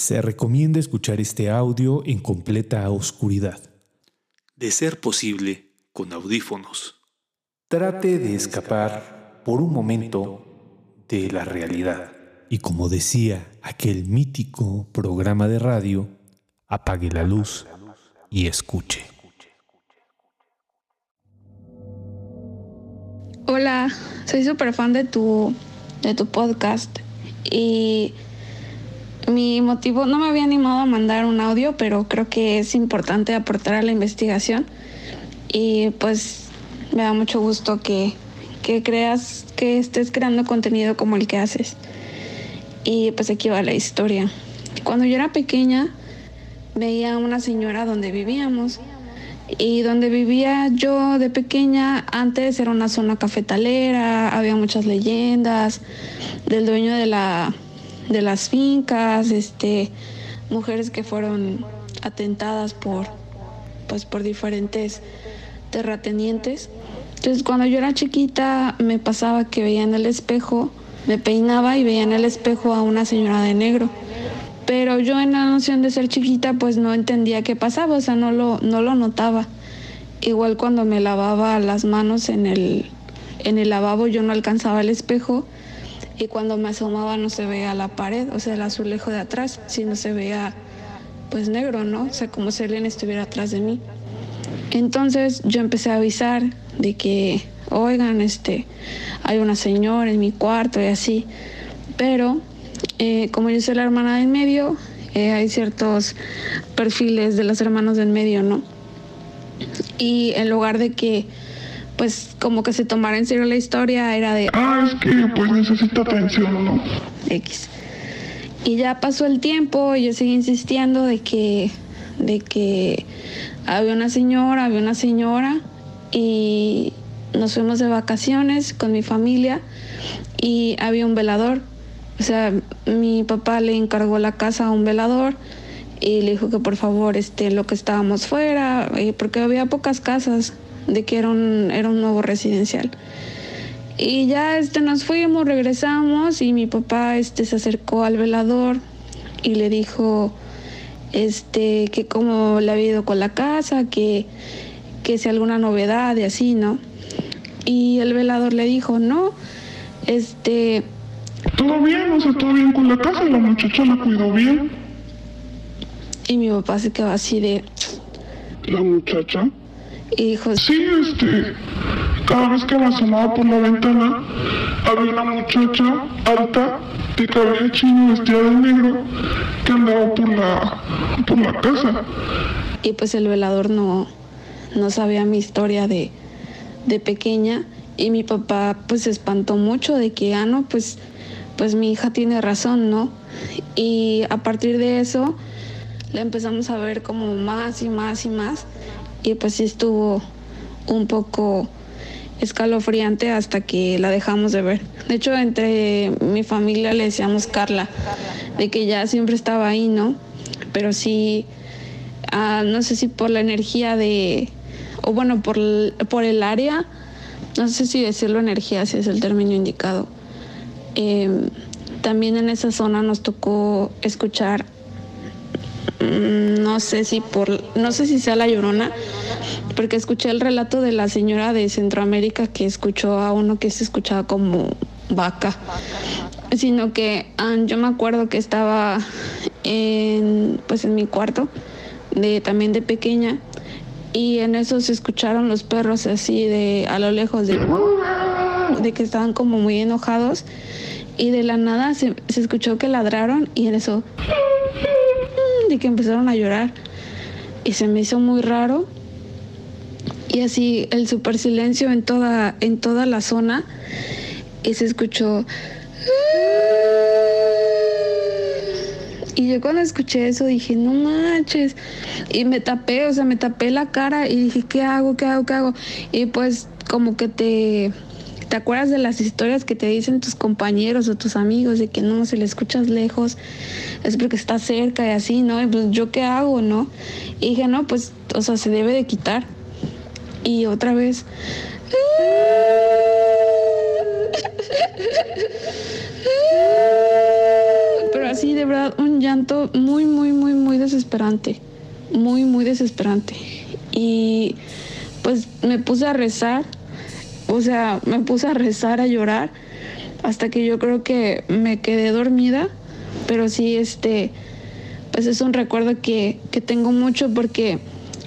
Se recomienda escuchar este audio en completa oscuridad. De ser posible, con audífonos. Trate de escapar por un momento de la realidad. Y como decía aquel mítico programa de radio, apague la luz y escuche. Hola, soy súper fan de tu, de tu podcast y mi motivo, no me había animado a mandar un audio, pero creo que es importante aportar a la investigación y pues me da mucho gusto que, que creas, que estés creando contenido como el que haces. Y pues aquí va la historia. Cuando yo era pequeña, veía a una señora donde vivíamos. Y donde vivía yo de pequeña, antes era una zona cafetalera, había muchas leyendas del dueño de, la, de las fincas, este, mujeres que fueron atentadas por, pues, por diferentes terratenientes. Entonces cuando yo era chiquita me pasaba que veía en el espejo, me peinaba y veía en el espejo a una señora de negro pero yo en la noción de ser chiquita pues no entendía qué pasaba, o sea, no lo, no lo notaba. Igual cuando me lavaba las manos en el, en el lavabo yo no alcanzaba el espejo y cuando me asomaba no se veía la pared, o sea, el azulejo de atrás, sino se veía pues negro, ¿no? O sea, como si alguien estuviera atrás de mí. Entonces yo empecé a avisar de que, oigan, este, hay una señora en mi cuarto y así, pero eh, como yo soy la hermana del medio, eh, hay ciertos perfiles de los hermanos del medio, ¿no? Y en lugar de que, pues, como que se tomara en serio la historia, era de... Ah, es que pues necesita atención, ¿no? X. Y ya pasó el tiempo y yo seguí insistiendo de que, de que había una señora, había una señora y nos fuimos de vacaciones con mi familia y había un velador o sea, mi papá le encargó la casa a un velador y le dijo que por favor, este, lo que estábamos fuera, eh, porque había pocas casas, de que era un, era un nuevo residencial. Y ya este, nos fuimos, regresamos y mi papá este, se acercó al velador y le dijo este, que cómo le había ido con la casa, que, que si alguna novedad y así, ¿no? Y el velador le dijo, no, este, todo bien, o sea, todo bien con la casa, la muchacha la cuidó bien. Y mi papá se quedó así de... ¿La muchacha? Y dijo... Sí, este... Cada vez que me asomaba por la ventana, había una muchacha alta, de cabello chino, vestida de negro, que andaba por la, por la casa. Y pues el velador no, no sabía mi historia de, de pequeña y mi papá pues se espantó mucho de que, ah, no, pues pues mi hija tiene razón, ¿no? Y a partir de eso la empezamos a ver como más y más y más y pues sí estuvo un poco escalofriante hasta que la dejamos de ver. De hecho, entre mi familia le decíamos Carla, de que ya siempre estaba ahí, ¿no? Pero sí, ah, no sé si por la energía de, o bueno, por, por el área, no sé si decirlo energía, si es el término indicado Em, también en esa zona nos tocó escuchar, no sé si por, no sé si sea la llorona, porque escuché el relato de la señora de Centroamérica que escuchó a uno que se escuchaba como vaca, sino que ah, yo me acuerdo que estaba en, pues en mi cuarto, de, también de pequeña, y en eso se escucharon los perros así de a lo lejos de, de que estaban como muy enojados y de la nada se, escuchó que ladraron y en eso de que empezaron a llorar y se me hizo muy raro y así el super silencio en toda en toda la zona y se escuchó y yo cuando escuché eso dije, no manches. Y me tapé, o sea, me tapé la cara y dije, ¿qué hago? ¿Qué hago? ¿Qué hago? Y pues como que te ¿Te acuerdas de las historias que te dicen tus compañeros o tus amigos de que no, si le escuchas lejos es porque está cerca y así, ¿no? Y pues yo qué hago, ¿no? Y dije, no, pues, o sea, se debe de quitar. Y otra vez... Pero así de verdad un llanto muy, muy, muy, muy desesperante. Muy, muy desesperante. Y pues me puse a rezar. O sea, me puse a rezar, a llorar. Hasta que yo creo que me quedé dormida. Pero sí, este, pues es un recuerdo que, que tengo mucho porque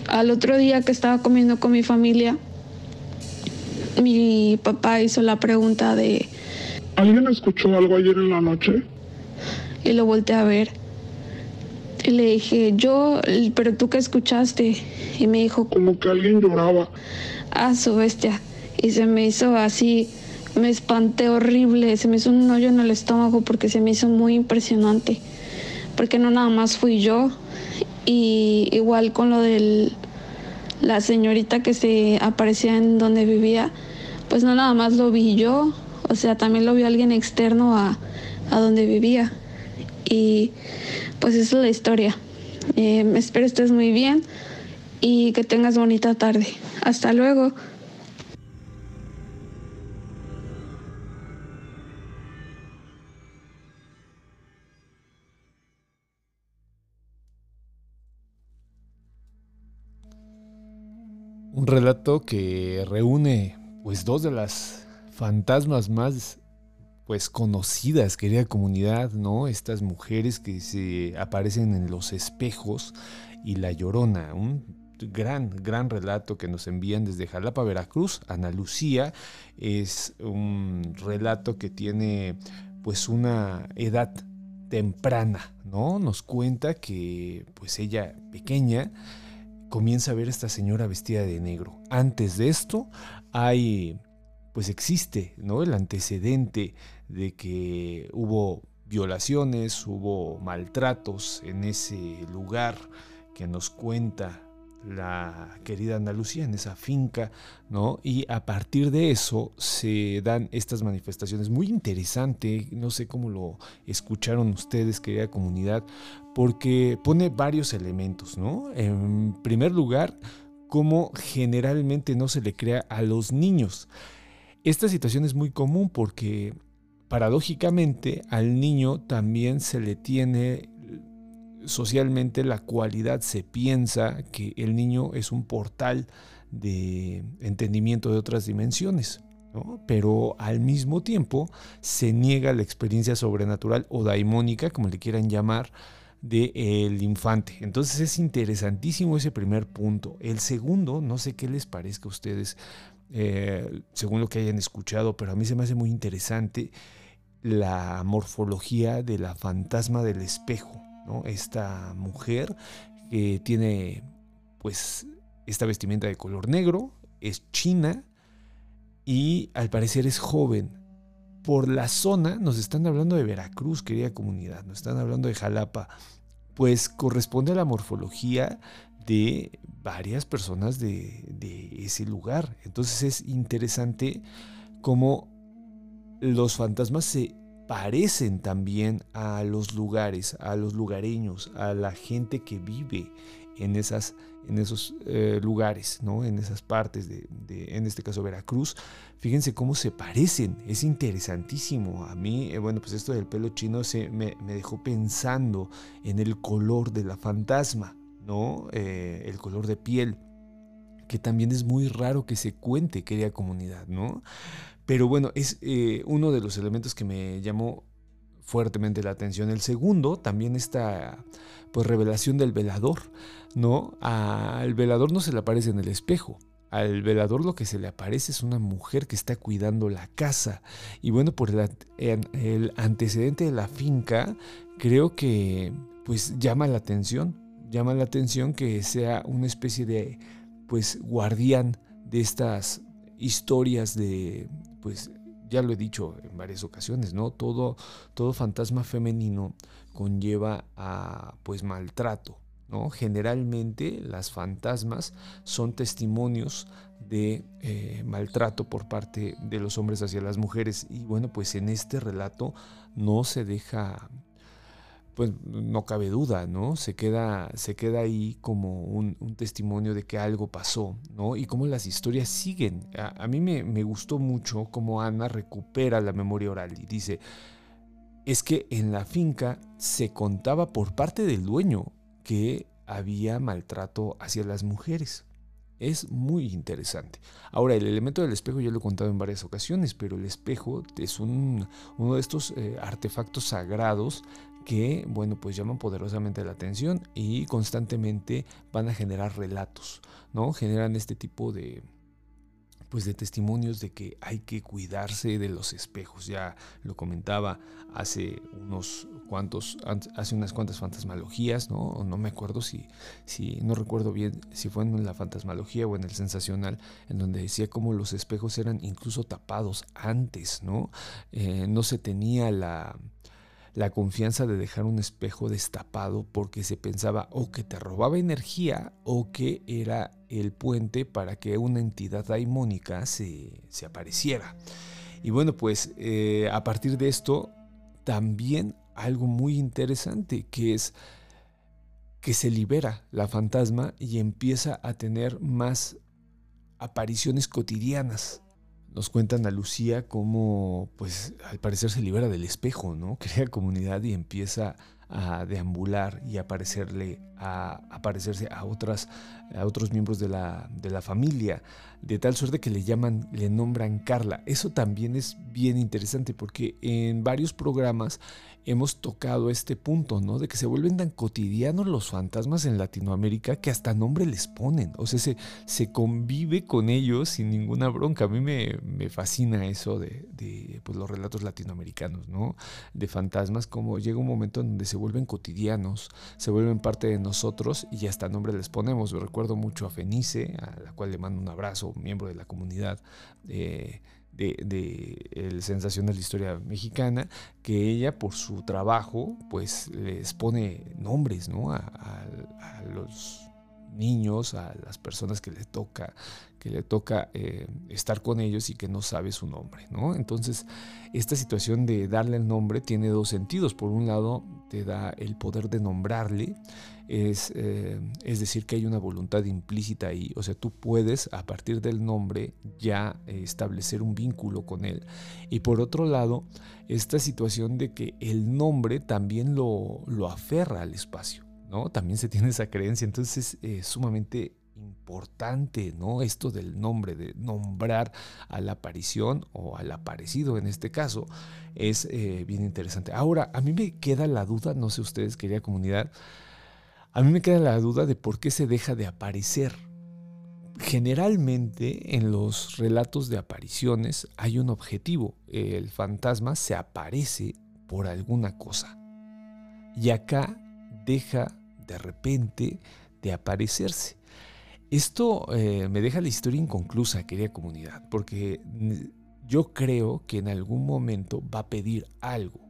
al otro día que estaba comiendo con mi familia, mi papá hizo la pregunta de... ¿Alguien escuchó algo ayer en la noche? Y lo volteé a ver. Y le dije, yo, pero tú qué escuchaste. Y me dijo, como que alguien lloraba. Ah, su bestia. Y se me hizo así, me espanté horrible, se me hizo un hoyo en el estómago porque se me hizo muy impresionante. Porque no nada más fui yo. Y igual con lo de la señorita que se aparecía en donde vivía, pues no nada más lo vi yo, o sea, también lo vio alguien externo a, a donde vivía. Y pues esa es la historia. Eh, espero estés muy bien y que tengas bonita tarde. Hasta luego. Relato que reúne pues dos de las fantasmas más pues conocidas, querida comunidad, ¿no? Estas mujeres que se aparecen en los espejos y La Llorona, un gran, gran relato que nos envían desde Jalapa, Veracruz. Ana Lucía es un relato que tiene pues una edad temprana, ¿no? Nos cuenta que pues ella pequeña comienza a ver a esta señora vestida de negro. Antes de esto hay pues existe ¿no? el antecedente de que hubo violaciones, hubo maltratos en ese lugar que nos cuenta la querida Andalucía en esa finca, ¿no? Y a partir de eso se dan estas manifestaciones muy interesante, no sé cómo lo escucharon ustedes, querida comunidad, porque pone varios elementos, ¿no? En primer lugar, cómo generalmente no se le crea a los niños. Esta situación es muy común porque paradójicamente al niño también se le tiene socialmente la cualidad, se piensa que el niño es un portal de entendimiento de otras dimensiones, pero al mismo tiempo se niega la experiencia sobrenatural o daimónica, como le quieran llamar, del el infante. Entonces es interesantísimo ese primer punto. El segundo, no sé qué les parezca a ustedes, eh, según lo que hayan escuchado, pero a mí se me hace muy interesante la morfología de la fantasma del espejo, Esta mujer que tiene pues esta vestimenta de color negro, es china y al parecer es joven. Por la zona, nos están hablando de Veracruz, querida comunidad, nos están hablando de Jalapa, pues corresponde a la morfología de varias personas de, ese lugar. Entonces es interesante cómo los fantasmas se parecen también a los lugares, a los lugareños, a la gente que vive en, esas, en esos eh, lugares, ¿no? en esas partes de, en este caso Veracruz. Fíjense cómo se parecen, es interesantísimo. A mí, eh, bueno, pues esto del pelo chino se, me, dejó pensando en el color de la fantasma. ¿no? Eh, el color de piel, que también es muy raro que se cuente, querida comunidad, ¿no? Pero bueno, es eh, uno de los elementos que me llamó fuertemente la atención. El segundo, también esta pues, revelación del velador, ¿no? Al velador no se le aparece en el espejo. Al velador lo que se le aparece es una mujer que está cuidando la casa. Y bueno, por el, el antecedente de la finca, creo que pues llama la atención llama la atención que sea una especie de pues guardián de estas historias de pues ya lo he dicho en varias ocasiones, ¿no? Todo, todo fantasma femenino conlleva a pues maltrato, ¿no? Generalmente las fantasmas son testimonios de eh, maltrato por parte de los hombres hacia las mujeres y bueno, pues en este relato no se deja pues no cabe duda, ¿no? Se queda, se queda ahí como un, testimonio de que algo pasó, ¿no? Y cómo las historias siguen. A, mí me, me, gustó mucho cómo Ana recupera la memoria oral y dice, es que en la finca se contaba por parte del dueño que había maltrato hacia las mujeres. Es muy interesante. Ahora, el elemento del espejo ya lo he contado en varias ocasiones, pero el espejo es un, uno de estos eh, artefactos sagrados que, bueno, pues llaman poderosamente la atención y constantemente van a generar relatos, ¿no? Generan este tipo de, pues de testimonios de que hay que cuidarse de los espejos. Ya lo comentaba hace unos cuantos, hace unas cuantas fantasmalogías, ¿no? No me acuerdo si, si, no recuerdo bien si fue en la fantasmalogía o en el sensacional, en donde decía cómo los espejos eran incluso tapados antes, ¿no? Eh, no se tenía la la confianza de dejar un espejo destapado porque se pensaba o que te robaba energía o que era el puente para que una entidad daimónica se, se apareciera. Y bueno, pues eh, a partir de esto, también algo muy interesante que es que se libera la fantasma y empieza a tener más apariciones cotidianas nos cuentan a Lucía cómo, pues, al parecer se libera del espejo, ¿no? Crea comunidad y empieza a deambular y aparecerle, a aparecerse a, otras, a otros miembros de la, de la familia, de tal suerte que le llaman, le nombran Carla. Eso también es bien interesante porque en varios programas hemos tocado este punto, ¿no? De que se vuelven tan cotidianos los fantasmas en Latinoamérica que hasta nombre les ponen. O sea, se, se convive con ellos sin ninguna bronca. A mí me, fascina eso de, de pues, los relatos latinoamericanos, ¿no? De fantasmas, como llega un momento en donde se vuelven cotidianos, se vuelven parte de nosotros y hasta nombre les ponemos. Yo recuerdo mucho a Fenice, a la cual le mando un abrazo, miembro de la comunidad. Eh, de, el sensacional de la historia mexicana, que ella por su trabajo pues les pone nombres ¿no? a, los niños, a las personas que le toca, que le toca eh, estar con ellos y que no sabe su nombre, ¿no? Entonces, esta situación de darle el nombre tiene dos sentidos. Por un lado, te da el poder de nombrarle es, eh, es decir, que hay una voluntad implícita ahí. O sea, tú puedes a partir del nombre ya eh, establecer un vínculo con él. Y por otro lado, esta situación de que el nombre también lo, lo aferra al espacio. ¿no? También se tiene esa creencia. Entonces es sumamente importante, ¿no? Esto del nombre, de nombrar a la aparición o al aparecido en este caso, es eh, bien interesante. Ahora, a mí me queda la duda, no sé ustedes, querida comunidad, a mí me queda la duda de por qué se deja de aparecer. Generalmente en los relatos de apariciones hay un objetivo. El fantasma se aparece por alguna cosa. Y acá deja de repente de aparecerse. Esto eh, me deja la historia inconclusa, querida comunidad, porque yo creo que en algún momento va a pedir algo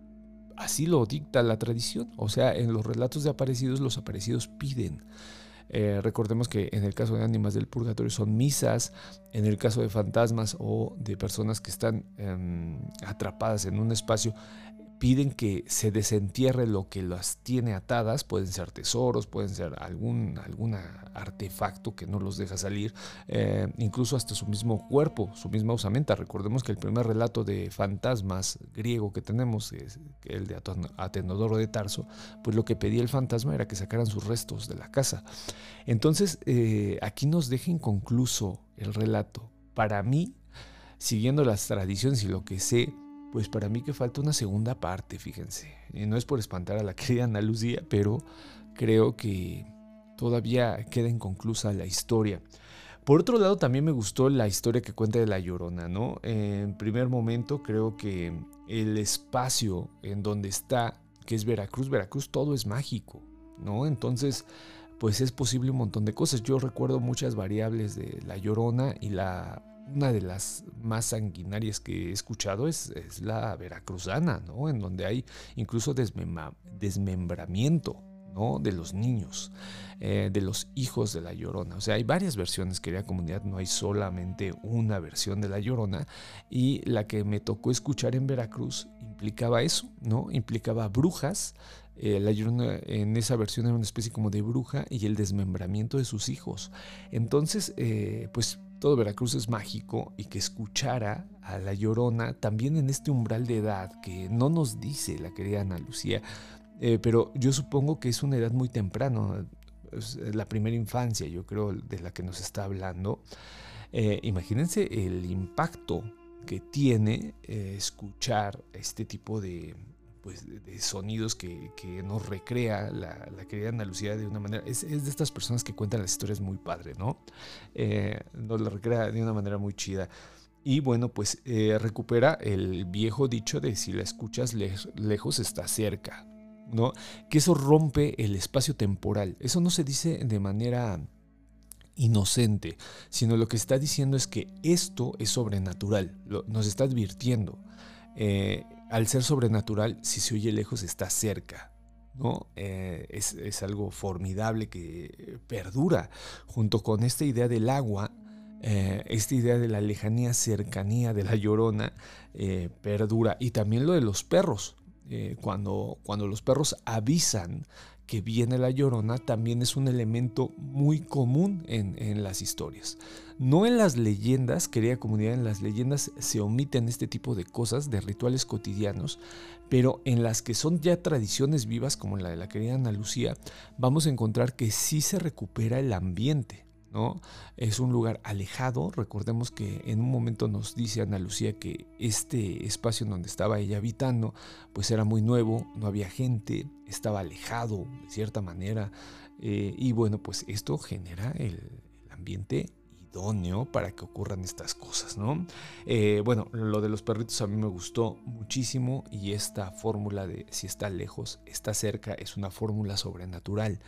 así lo dicta la tradición. O sea, en los relatos de aparecidos, los aparecidos piden. Eh, recordemos que en el caso de ánimas del purgatorio son misas, en el caso de fantasmas o de personas que están em, atrapadas en un espacio, piden que se desentierre lo que las tiene atadas, pueden ser tesoros, pueden ser algún, algún artefacto que no los deja salir, eh, incluso hasta su mismo cuerpo, su misma usamenta. Recordemos que el primer relato de fantasmas griego que tenemos, es el de Atenodoro de Tarso, pues lo que pedía el fantasma era que sacaran sus restos de la casa. Entonces, eh, aquí nos deja inconcluso el relato. Para mí, siguiendo las tradiciones y lo que sé, pues para mí que falta una segunda parte, fíjense. Y no es por espantar a la querida Ana Lucía, pero creo que todavía queda inconclusa la historia. Por otro lado, también me gustó la historia que cuenta de La Llorona, ¿no? En primer momento, creo que el espacio en donde está, que es Veracruz, Veracruz, todo es mágico, ¿no? Entonces, pues es posible un montón de cosas. Yo recuerdo muchas variables de La Llorona y la una de las más sanguinarias que he escuchado es, la veracruzana, ¿no? En donde hay incluso desmembramiento, ¿no? De los niños, eh, de los hijos de la Llorona. O sea, hay varias versiones, querida comunidad, no hay solamente una versión de la Llorona. Y la que me tocó escuchar en Veracruz implicaba eso, ¿no? Implicaba brujas, Eh, la Llorona en esa versión era una especie como de bruja y el desmembramiento de sus hijos. Entonces, eh, pues todo Veracruz es mágico y que escuchara a la Llorona también en este umbral de edad que no nos dice la querida Ana Lucía, eh, pero yo supongo que es una edad muy temprana, la primera infancia, yo creo, de la que nos está hablando. imagínense el impacto que tiene escuchar este tipo de, pues, de, sonidos que, nos recrea la, querida Ana de una manera. Es, de estas personas que cuentan las historias muy padre, ¿no? Eh, nos la recrea de una manera muy chida. Y bueno, pues eh, recupera el viejo dicho de si la escuchas lejos está cerca, ¿no? Que eso rompe el espacio temporal. Eso no se dice de manera inocente, sino lo que está diciendo es que esto es sobrenatural, nos está advirtiendo. Eh, al ser sobrenatural, si se oye lejos, está cerca. ¿no? Eh, es, algo formidable que perdura junto con esta idea del agua, eh, esta idea de la lejanía, cercanía de la llorona, eh, perdura. Y también lo de los perros. cuando, cuando los perros avisan que viene la llorona también es un elemento muy común en, las historias. No en las leyendas, querida comunidad, en las leyendas se omiten este tipo de cosas, de rituales cotidianos, pero en las que son ya tradiciones vivas, como la de la querida Ana Lucía, vamos a encontrar que sí se recupera el ambiente. ¿No? Es un lugar alejado. Recordemos que en un momento nos dice Ana Lucía que este espacio en donde estaba ella habitando, pues era muy nuevo, no había gente, estaba alejado de cierta manera. Eh, y bueno, pues esto genera el, ambiente idóneo para que ocurran estas cosas, ¿no? Eh, bueno, lo de los perritos a mí me gustó muchísimo y esta fórmula de si está lejos, está cerca, es una fórmula sobrenatural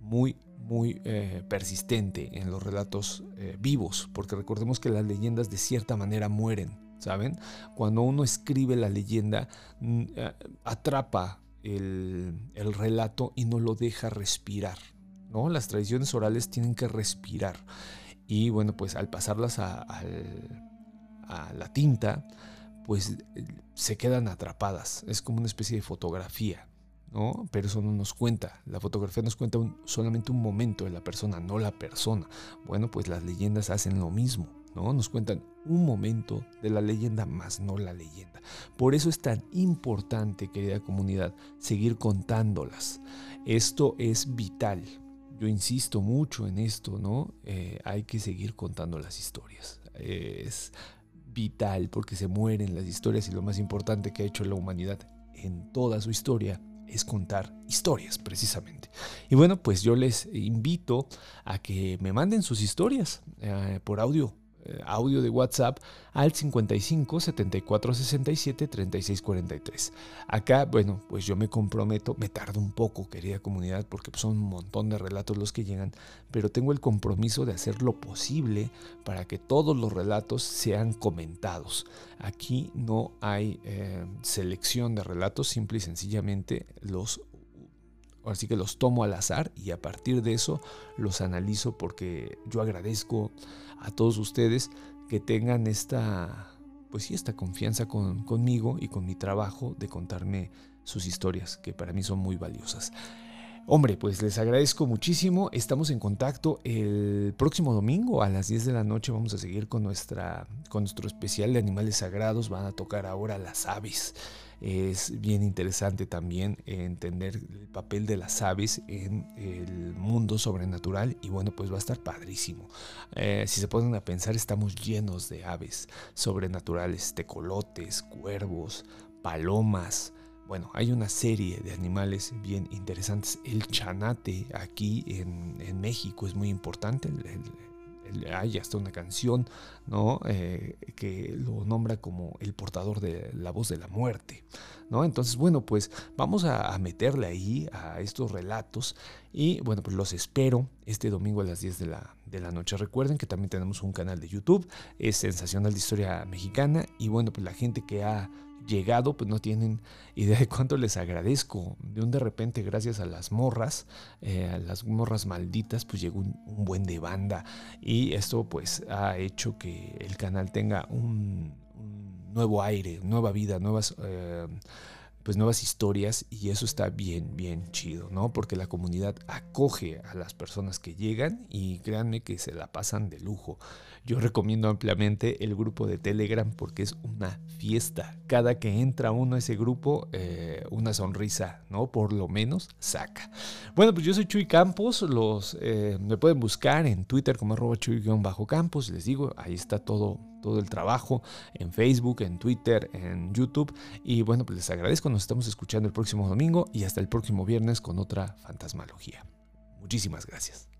muy, muy eh, persistente en los relatos eh, vivos, porque recordemos que las leyendas de cierta manera mueren, ¿saben? Cuando uno escribe la leyenda, mm, eh, atrapa el, relato y no lo deja respirar, ¿no? Las tradiciones orales tienen que respirar. Y bueno, pues al pasarlas a la tinta, pues se quedan atrapadas. Es como una especie de fotografía. ¿No? Pero eso no nos cuenta. La fotografía nos cuenta solamente un momento de la persona, no la persona. Bueno, pues las leyendas hacen lo mismo, ¿no? Nos cuentan un momento de la leyenda, más no la leyenda. Por eso es tan importante, querida comunidad, seguir contándolas. Esto es vital. Yo insisto mucho en esto, ¿no? Eh, hay que seguir contando las historias. es vital porque se mueren las historias y lo más importante que ha hecho la humanidad en toda su historia es contar historias precisamente. Y bueno, pues yo les invito a que me manden sus historias eh, por audio audio de WhatsApp al 55 74 67 36 43. Acá, bueno, pues yo me comprometo, me tardo un poco, querida comunidad, porque son un montón de relatos los que llegan, pero tengo el compromiso de hacer lo posible para que todos los relatos sean comentados. Aquí no hay eh, selección de relatos, simple y sencillamente los Así que los tomo al azar y a partir de eso los analizo porque yo agradezco a todos ustedes que tengan esta, pues sí, esta confianza conmigo y con mi trabajo de contarme sus historias, que para mí son muy valiosas. Hombre, pues les agradezco muchísimo. Estamos en contacto el próximo domingo a las 10 de la noche. Vamos a seguir con, nuestra, con nuestro especial de animales sagrados. Van a tocar ahora las aves. Es bien interesante también entender el papel de las aves en el mundo sobrenatural y bueno, pues va a estar padrísimo. Eh, si se ponen a pensar, estamos llenos de aves sobrenaturales, tecolotes, cuervos, palomas. Bueno, hay una serie de animales bien interesantes. El chanate aquí en, México es muy importante. Hay hasta una canción ¿no? Eh, que lo nombra como el portador de la voz de la muerte. ¿no? Entonces, bueno, pues vamos a, meterle ahí a estos relatos y bueno, pues los espero este domingo a las 10 de la, de la noche. Recuerden que también tenemos un canal de YouTube, es Sensacional de Historia Mexicana y bueno, pues la gente que ha llegado, pues no tienen idea de cuánto les agradezco. De un de repente, gracias a las morras, eh, a las morras malditas, pues llegó un, buen de banda. Y esto pues ha hecho que el canal tenga un, nuevo aire, nueva vida, nuevas... Eh, pues nuevas historias y eso está bien, bien chido, ¿no? Porque la comunidad acoge a las personas que llegan y créanme que se la pasan de lujo. Yo recomiendo ampliamente el grupo de Telegram porque es una fiesta. Cada que entra uno a ese grupo, eh, una sonrisa, ¿no? Por lo menos saca. Bueno, pues yo soy Chuy Campos, los, eh, me pueden buscar en Twitter como arroba Chuy-Campos, les digo, ahí está todo todo el trabajo en Facebook, en Twitter, en YouTube. Y bueno, pues les agradezco, nos estamos escuchando el próximo domingo y hasta el próximo viernes con otra fantasmalogía. Muchísimas gracias.